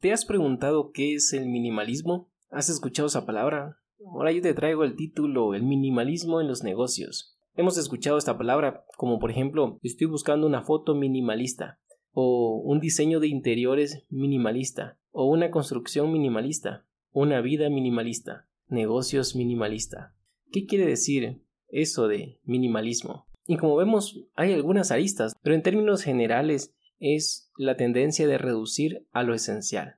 ¿Te has preguntado qué es el minimalismo? ¿Has escuchado esa palabra? Ahora yo te traigo el título El minimalismo en los negocios. Hemos escuchado esta palabra como por ejemplo estoy buscando una foto minimalista o un diseño de interiores minimalista o una construcción minimalista, una vida minimalista, negocios minimalista. ¿Qué quiere decir eso de minimalismo? Y como vemos hay algunas aristas, pero en términos generales es la tendencia de reducir a lo esencial,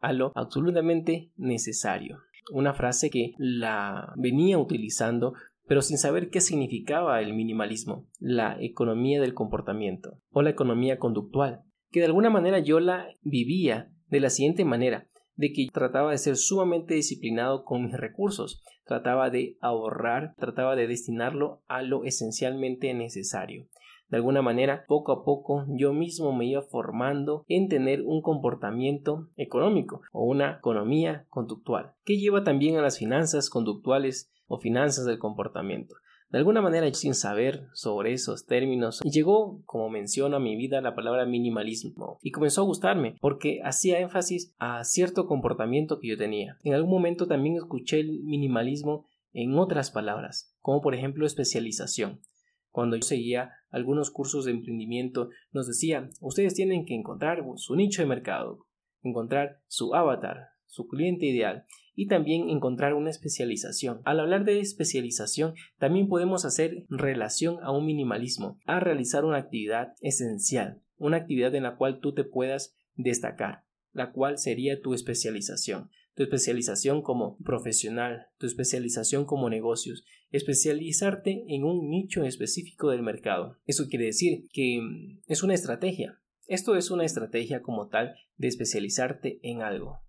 a lo absolutamente necesario. Una frase que la venía utilizando pero sin saber qué significaba el minimalismo, la economía del comportamiento o la economía conductual, que de alguna manera yo la vivía de la siguiente manera, de que trataba de ser sumamente disciplinado con mis recursos, trataba de ahorrar, trataba de destinarlo a lo esencialmente necesario. De alguna manera, poco a poco yo mismo me iba formando en tener un comportamiento económico o una economía conductual, que lleva también a las finanzas conductuales o finanzas del comportamiento. De alguna manera, sin saber sobre esos términos, llegó, como menciono a mi vida, la palabra minimalismo y comenzó a gustarme porque hacía énfasis a cierto comportamiento que yo tenía. En algún momento también escuché el minimalismo en otras palabras, como por ejemplo especialización. Cuando yo seguía algunos cursos de emprendimiento, nos decía, ustedes tienen que encontrar su nicho de mercado, encontrar su avatar, su cliente ideal y también encontrar una especialización. Al hablar de especialización, también podemos hacer relación a un minimalismo, a realizar una actividad esencial, una actividad en la cual tú te puedas destacar, la cual sería tu especialización tu especialización como profesional, tu especialización como negocios, especializarte en un nicho específico del mercado. Eso quiere decir que mm, es una estrategia. Esto es una estrategia como tal de especializarte en algo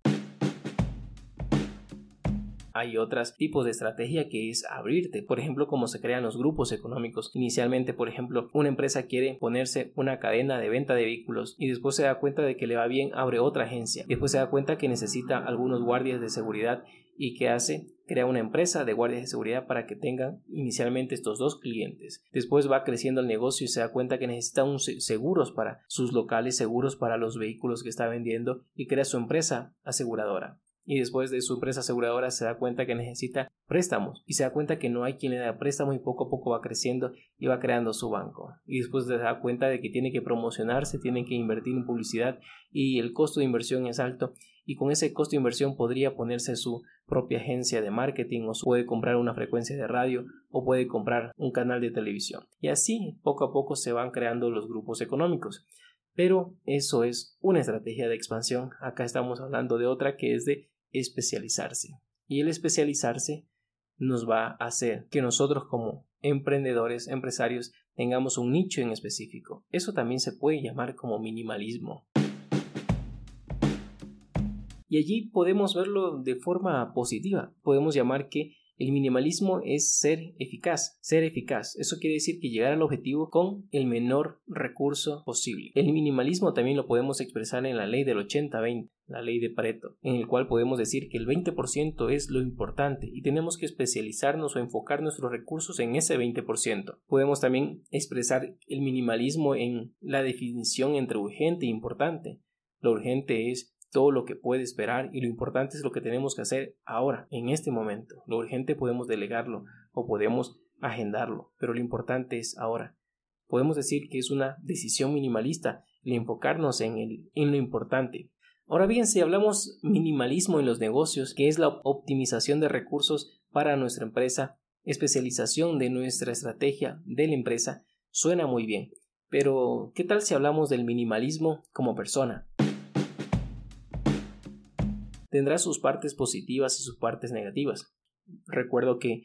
hay otros tipos de estrategia que es abrirte. Por ejemplo, cómo se crean los grupos económicos. Inicialmente, por ejemplo, una empresa quiere ponerse una cadena de venta de vehículos y después se da cuenta de que le va bien, abre otra agencia. Después se da cuenta que necesita algunos guardias de seguridad y que hace crea una empresa de guardias de seguridad para que tengan inicialmente estos dos clientes. Después va creciendo el negocio y se da cuenta que necesita un seguros para sus locales, seguros para los vehículos que está vendiendo y crea su empresa aseguradora y después de su empresa aseguradora se da cuenta que necesita préstamos y se da cuenta que no hay quien le da préstamo y poco a poco va creciendo y va creando su banco. Y después se da cuenta de que tiene que promocionarse, tiene que invertir en publicidad y el costo de inversión es alto y con ese costo de inversión podría ponerse su propia agencia de marketing o puede comprar una frecuencia de radio o puede comprar un canal de televisión. Y así poco a poco se van creando los grupos económicos. Pero eso es una estrategia de expansión. Acá estamos hablando de otra que es de especializarse. Y el especializarse nos va a hacer que nosotros como emprendedores, empresarios, tengamos un nicho en específico. Eso también se puede llamar como minimalismo. Y allí podemos verlo de forma positiva. Podemos llamar que el minimalismo es ser eficaz, ser eficaz. Eso quiere decir que llegar al objetivo con el menor recurso posible. El minimalismo también lo podemos expresar en la ley del 80-20, la ley de Pareto, en el cual podemos decir que el 20% es lo importante y tenemos que especializarnos o enfocar nuestros recursos en ese 20%. Podemos también expresar el minimalismo en la definición entre urgente e importante. Lo urgente es todo lo que puede esperar y lo importante es lo que tenemos que hacer ahora, en este momento. Lo urgente podemos delegarlo o podemos agendarlo, pero lo importante es ahora. Podemos decir que es una decisión minimalista el enfocarnos en, el, en lo importante. Ahora bien, si hablamos minimalismo en los negocios, que es la optimización de recursos para nuestra empresa, especialización de nuestra estrategia de la empresa, suena muy bien. Pero, ¿qué tal si hablamos del minimalismo como persona? Tendrá sus partes positivas y sus partes negativas. Recuerdo que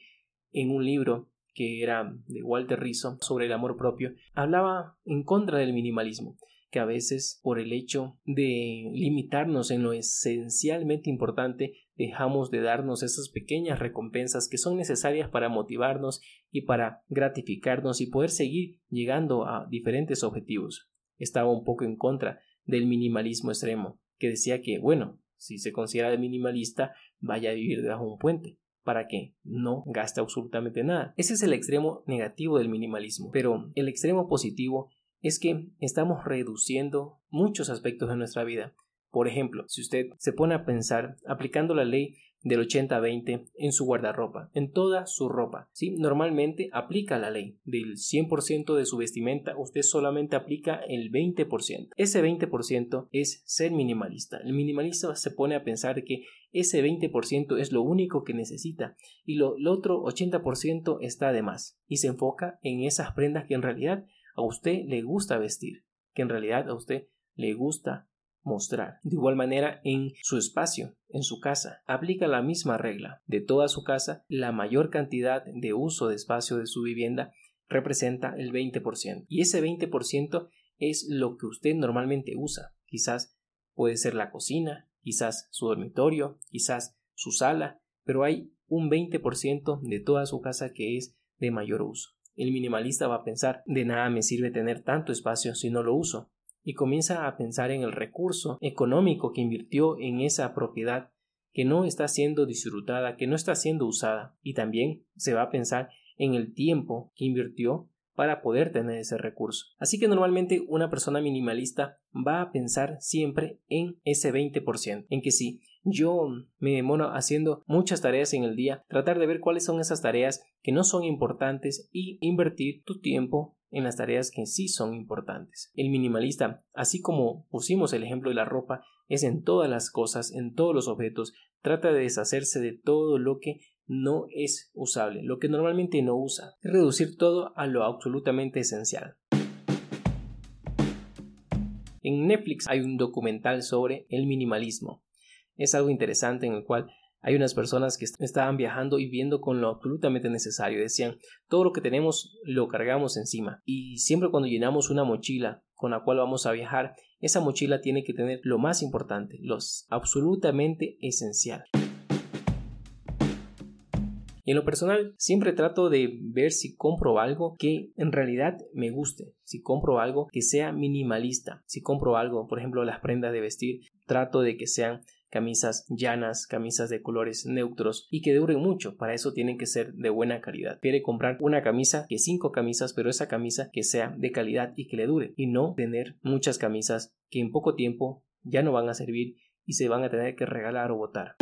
en un libro que era de Walter Rizzo sobre el amor propio, hablaba en contra del minimalismo, que a veces por el hecho de limitarnos en lo esencialmente importante dejamos de darnos esas pequeñas recompensas que son necesarias para motivarnos y para gratificarnos y poder seguir llegando a diferentes objetivos. Estaba un poco en contra del minimalismo extremo, que decía que, bueno, si se considera minimalista, vaya a vivir debajo de un puente para que no gaste absolutamente nada. Ese es el extremo negativo del minimalismo, pero el extremo positivo es que estamos reduciendo muchos aspectos de nuestra vida, Por ejemplo, si usted se pone a pensar aplicando la ley del 80-20 en su guardarropa, en toda su ropa. ¿sí? Normalmente aplica la ley. Del 100% de su vestimenta, usted solamente aplica el 20%. Ese 20% es ser minimalista. El minimalista se pone a pensar que ese 20% es lo único que necesita y lo, el otro 80% está de más y se enfoca en esas prendas que en realidad a usted le gusta vestir, que en realidad a usted le gusta mostrar. De igual manera, en su espacio, en su casa, aplica la misma regla. De toda su casa, la mayor cantidad de uso de espacio de su vivienda representa el 20%. Y ese 20% es lo que usted normalmente usa. Quizás puede ser la cocina, quizás su dormitorio, quizás su sala, pero hay un 20% de toda su casa que es de mayor uso. El minimalista va a pensar, de nada me sirve tener tanto espacio si no lo uso y comienza a pensar en el recurso económico que invirtió en esa propiedad que no está siendo disfrutada, que no está siendo usada, y también se va a pensar en el tiempo que invirtió para poder tener ese recurso. Así que normalmente una persona minimalista va a pensar siempre en ese 20%, en que si yo me demoro haciendo muchas tareas en el día, tratar de ver cuáles son esas tareas que no son importantes y invertir tu tiempo en las tareas que sí son importantes. El minimalista, así como pusimos el ejemplo de la ropa, es en todas las cosas, en todos los objetos, trata de deshacerse de todo lo que no es usable, lo que normalmente no usa, reducir todo a lo absolutamente esencial. En Netflix hay un documental sobre el minimalismo. Es algo interesante en el cual hay unas personas que estaban viajando y viendo con lo absolutamente necesario. Decían, todo lo que tenemos lo cargamos encima. Y siempre cuando llenamos una mochila con la cual vamos a viajar, esa mochila tiene que tener lo más importante, lo absolutamente esencial. Y en lo personal, siempre trato de ver si compro algo que en realidad me guste, si compro algo que sea minimalista, si compro algo, por ejemplo, las prendas de vestir, trato de que sean camisas llanas, camisas de colores neutros y que duren mucho. Para eso tienen que ser de buena calidad. Quiere comprar una camisa que cinco camisas, pero esa camisa que sea de calidad y que le dure y no tener muchas camisas que en poco tiempo ya no van a servir y se van a tener que regalar o botar.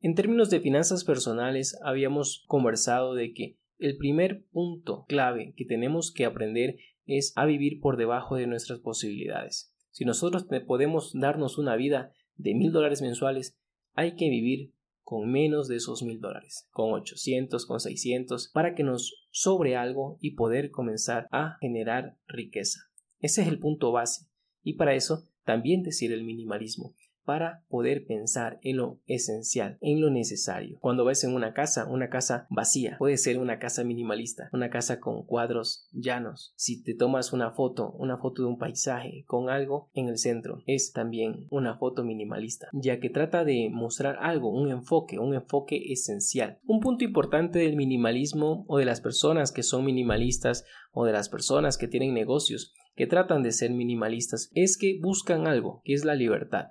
En términos de finanzas personales habíamos conversado de que el primer punto clave que tenemos que aprender es a vivir por debajo de nuestras posibilidades. Si nosotros podemos darnos una vida de mil dólares mensuales, hay que vivir con menos de esos mil dólares, con 800, con 600, para que nos sobre algo y poder comenzar a generar riqueza. Ese es el punto base. Y para eso también decir el minimalismo para poder pensar en lo esencial, en lo necesario. Cuando ves en una casa, una casa vacía, puede ser una casa minimalista, una casa con cuadros llanos. Si te tomas una foto, una foto de un paisaje con algo en el centro, es también una foto minimalista, ya que trata de mostrar algo, un enfoque, un enfoque esencial. Un punto importante del minimalismo o de las personas que son minimalistas o de las personas que tienen negocios que tratan de ser minimalistas es que buscan algo, que es la libertad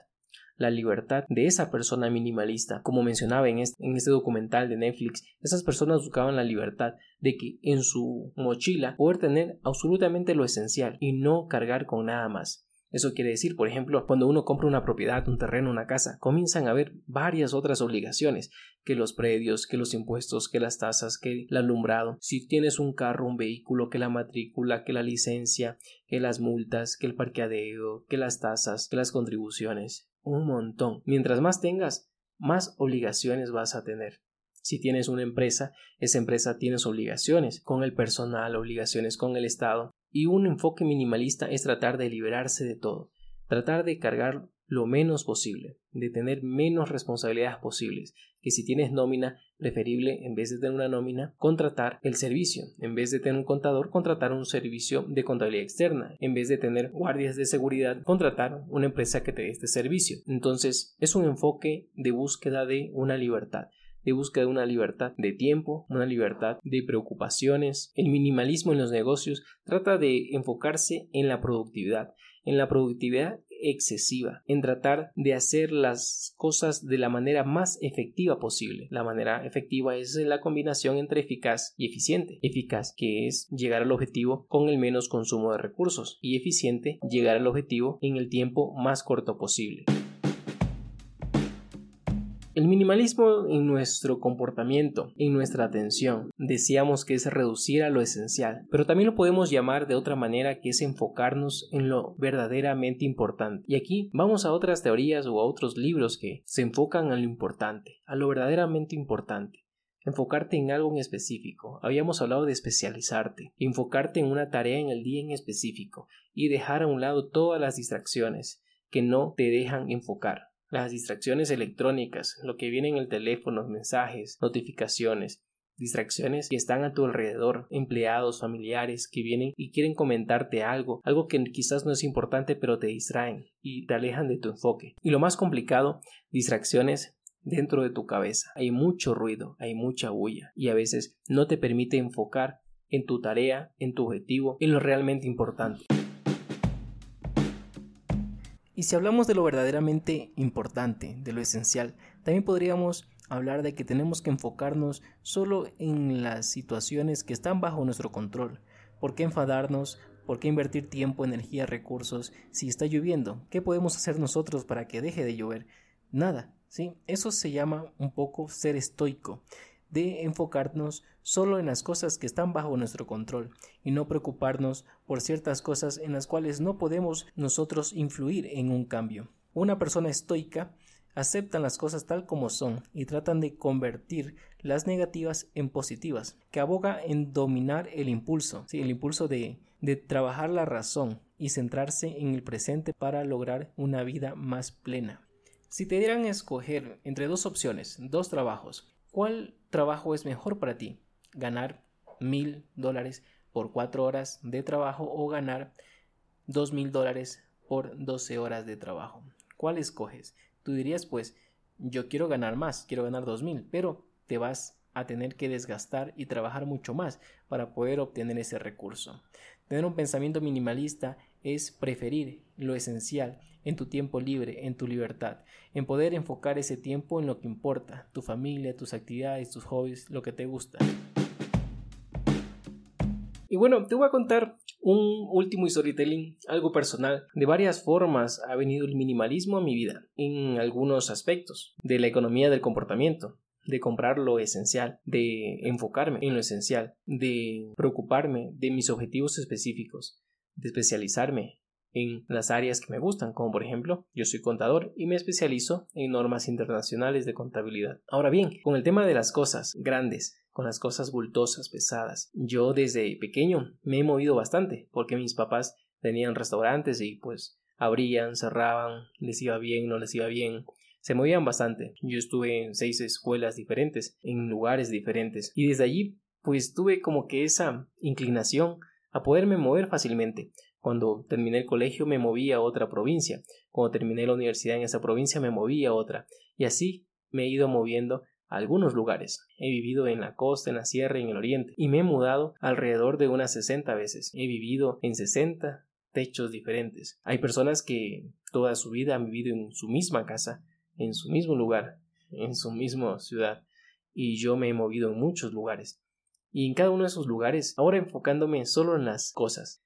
la libertad de esa persona minimalista. Como mencionaba en este, en este documental de Netflix, esas personas buscaban la libertad de que en su mochila poder tener absolutamente lo esencial y no cargar con nada más. Eso quiere decir, por ejemplo, cuando uno compra una propiedad, un terreno, una casa, comienzan a haber varias otras obligaciones, que los predios, que los impuestos, que las tasas, que el alumbrado, si tienes un carro, un vehículo, que la matrícula, que la licencia, que las multas, que el parqueadero, que las tasas, que las contribuciones un montón. Mientras más tengas, más obligaciones vas a tener. Si tienes una empresa, esa empresa tienes obligaciones con el personal, obligaciones con el Estado. Y un enfoque minimalista es tratar de liberarse de todo, tratar de cargar lo menos posible, de tener menos responsabilidades posibles, que si tienes nómina, preferible en vez de tener una nómina, contratar el servicio, en vez de tener un contador, contratar un servicio de contabilidad externa, en vez de tener guardias de seguridad, contratar una empresa que te dé este servicio. Entonces, es un enfoque de búsqueda de una libertad de búsqueda de una libertad de tiempo, una libertad de preocupaciones. El minimalismo en los negocios trata de enfocarse en la productividad, en la productividad excesiva, en tratar de hacer las cosas de la manera más efectiva posible. La manera efectiva es la combinación entre eficaz y eficiente. Eficaz, que es llegar al objetivo con el menos consumo de recursos, y eficiente, llegar al objetivo en el tiempo más corto posible. El minimalismo en nuestro comportamiento, en nuestra atención, decíamos que es reducir a lo esencial, pero también lo podemos llamar de otra manera que es enfocarnos en lo verdaderamente importante. Y aquí vamos a otras teorías o a otros libros que se enfocan a lo importante, a lo verdaderamente importante enfocarte en algo en específico. Habíamos hablado de especializarte, enfocarte en una tarea en el día en específico y dejar a un lado todas las distracciones que no te dejan enfocar las distracciones electrónicas, lo que viene en el teléfono, mensajes, notificaciones, distracciones que están a tu alrededor, empleados, familiares que vienen y quieren comentarte algo, algo que quizás no es importante pero te distraen y te alejan de tu enfoque. Y lo más complicado, distracciones dentro de tu cabeza. Hay mucho ruido, hay mucha bulla y a veces no te permite enfocar en tu tarea, en tu objetivo, en lo realmente importante. Y si hablamos de lo verdaderamente importante, de lo esencial, también podríamos hablar de que tenemos que enfocarnos solo en las situaciones que están bajo nuestro control. ¿Por qué enfadarnos? ¿Por qué invertir tiempo, energía, recursos si está lloviendo? ¿Qué podemos hacer nosotros para que deje de llover? Nada, ¿sí? Eso se llama un poco ser estoico de enfocarnos solo en las cosas que están bajo nuestro control y no preocuparnos por ciertas cosas en las cuales no podemos nosotros influir en un cambio. Una persona estoica acepta las cosas tal como son y tratan de convertir las negativas en positivas, que aboga en dominar el impulso, ¿sí? el impulso de, de trabajar la razón y centrarse en el presente para lograr una vida más plena. Si te dieran a escoger entre dos opciones, dos trabajos, ¿Cuál trabajo es mejor para ti? ¿Ganar mil dólares por cuatro horas de trabajo o ganar dos mil dólares por doce horas de trabajo? ¿Cuál escoges? Tú dirías, pues, yo quiero ganar más, quiero ganar dos mil, pero te vas a tener que desgastar y trabajar mucho más para poder obtener ese recurso. Tener un pensamiento minimalista es preferir lo esencial en tu tiempo libre, en tu libertad, en poder enfocar ese tiempo en lo que importa, tu familia, tus actividades, tus hobbies, lo que te gusta. Y bueno, te voy a contar un último storytelling, algo personal. De varias formas ha venido el minimalismo a mi vida, en algunos aspectos, de la economía del comportamiento, de comprar lo esencial, de enfocarme en lo esencial, de preocuparme de mis objetivos específicos, de especializarme en las áreas que me gustan, como por ejemplo, yo soy contador y me especializo en normas internacionales de contabilidad. Ahora bien, con el tema de las cosas grandes, con las cosas bultosas, pesadas, yo desde pequeño me he movido bastante, porque mis papás tenían restaurantes y pues abrían, cerraban, les iba bien, no les iba bien, se movían bastante. Yo estuve en seis escuelas diferentes, en lugares diferentes, y desde allí pues tuve como que esa inclinación a poderme mover fácilmente. Cuando terminé el colegio me moví a otra provincia, cuando terminé la universidad en esa provincia me moví a otra, y así me he ido moviendo a algunos lugares. He vivido en la costa, en la sierra y en el oriente, y me he mudado alrededor de unas 60 veces. He vivido en 60 techos diferentes. Hay personas que toda su vida han vivido en su misma casa, en su mismo lugar, en su misma ciudad, y yo me he movido en muchos lugares y en cada uno de esos lugares, ahora enfocándome solo en las cosas.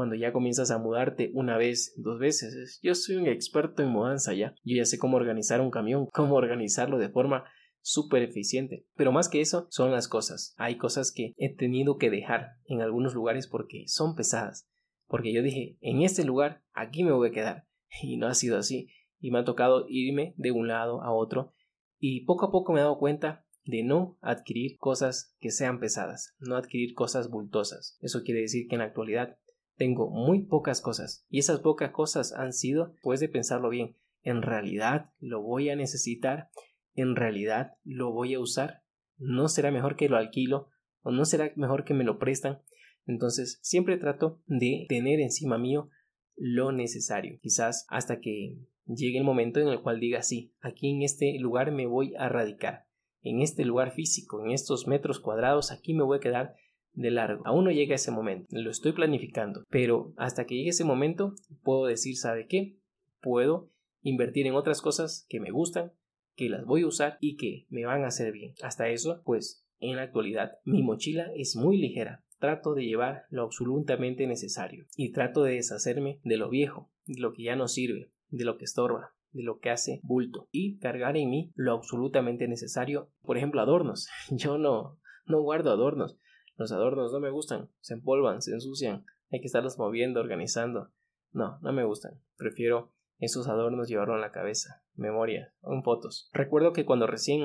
Cuando ya comienzas a mudarte una vez, dos veces, yo soy un experto en mudanza ya. Yo ya sé cómo organizar un camión, cómo organizarlo de forma súper eficiente. Pero más que eso, son las cosas. Hay cosas que he tenido que dejar en algunos lugares porque son pesadas. Porque yo dije, en este lugar, aquí me voy a quedar. Y no ha sido así. Y me ha tocado irme de un lado a otro. Y poco a poco me he dado cuenta de no adquirir cosas que sean pesadas, no adquirir cosas bultosas. Eso quiere decir que en la actualidad tengo muy pocas cosas y esas pocas cosas han sido, pues de pensarlo bien, en realidad lo voy a necesitar, en realidad lo voy a usar, no será mejor que lo alquilo o no será mejor que me lo prestan. Entonces siempre trato de tener encima mío lo necesario, quizás hasta que llegue el momento en el cual diga sí, aquí en este lugar me voy a radicar. En este lugar físico, en estos metros cuadrados, aquí me voy a quedar de largo. Aún no llega ese momento, lo estoy planificando, pero hasta que llegue ese momento puedo decir, ¿sabe qué? puedo invertir en otras cosas que me gustan, que las voy a usar y que me van a hacer bien. Hasta eso, pues en la actualidad mi mochila es muy ligera. Trato de llevar lo absolutamente necesario y trato de deshacerme de lo viejo, de lo que ya no sirve, de lo que estorba, de lo que hace bulto y cargar en mí lo absolutamente necesario. Por ejemplo, adornos. Yo no, no guardo adornos. Los adornos no me gustan. Se empolvan, se ensucian. Hay que estarlos moviendo, organizando. No, no me gustan. Prefiero esos adornos llevarlo en la cabeza, memoria, en fotos. Recuerdo que cuando recién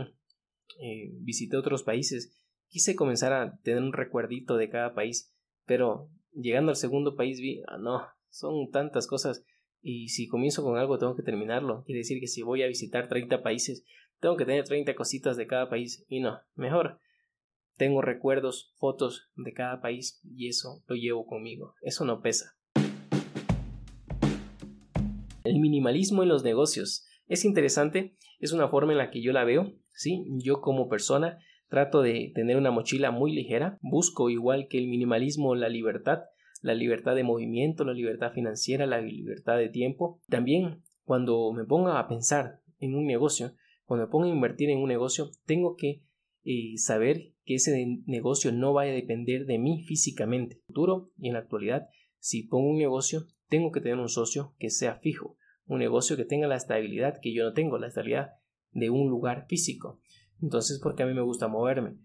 eh, visité otros países, quise comenzar a tener un recuerdito de cada país, pero llegando al segundo país vi, ah, no, son tantas cosas y si comienzo con algo tengo que terminarlo. Quiere decir que si voy a visitar 30 países, tengo que tener 30 cositas de cada país y no, mejor. Tengo recuerdos, fotos de cada país y eso lo llevo conmigo. Eso no pesa. El minimalismo en los negocios. Es interesante, es una forma en la que yo la veo, ¿sí? Yo como persona trato de tener una mochila muy ligera, busco igual que el minimalismo la libertad, la libertad de movimiento, la libertad financiera, la libertad de tiempo. También cuando me ponga a pensar en un negocio, cuando me ponga a invertir en un negocio, tengo que eh, saber que ese negocio no va a depender de mí físicamente. En el futuro y en la actualidad, si pongo un negocio, tengo que tener un socio que sea fijo, un negocio que tenga la estabilidad que yo no tengo, la estabilidad de un lugar físico. Entonces, porque a mí me gusta moverme.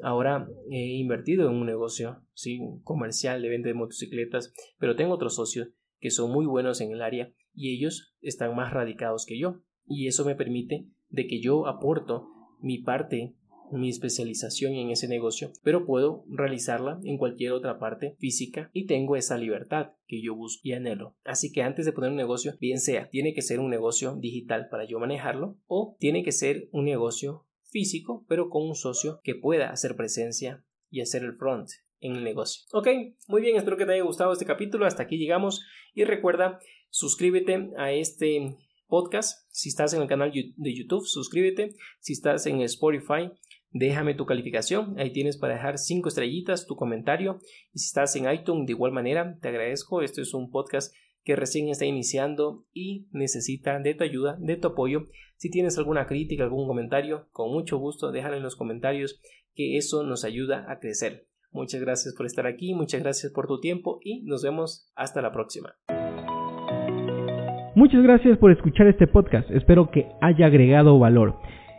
Ahora he invertido en un negocio, sí, comercial de venta de motocicletas, pero tengo otros socios que son muy buenos en el área y ellos están más radicados que yo. Y eso me permite de que yo aporto mi parte mi especialización en ese negocio, pero puedo realizarla en cualquier otra parte física y tengo esa libertad que yo busco y anhelo. Así que antes de poner un negocio, bien sea, tiene que ser un negocio digital para yo manejarlo o tiene que ser un negocio físico, pero con un socio que pueda hacer presencia y hacer el front en el negocio. Ok, muy bien, espero que te haya gustado este capítulo, hasta aquí llegamos y recuerda suscríbete a este podcast. Si estás en el canal de YouTube, suscríbete. Si estás en Spotify, déjame tu calificación. Ahí tienes para dejar cinco estrellitas, tu comentario. Y si estás en iTunes, de igual manera, te agradezco. Esto es un podcast que recién está iniciando y necesita de tu ayuda, de tu apoyo. Si tienes alguna crítica, algún comentario, con mucho gusto déjalo en los comentarios, que eso nos ayuda a crecer. Muchas gracias por estar aquí, muchas gracias por tu tiempo y nos vemos hasta la próxima. Muchas gracias por escuchar este podcast, espero que haya agregado valor.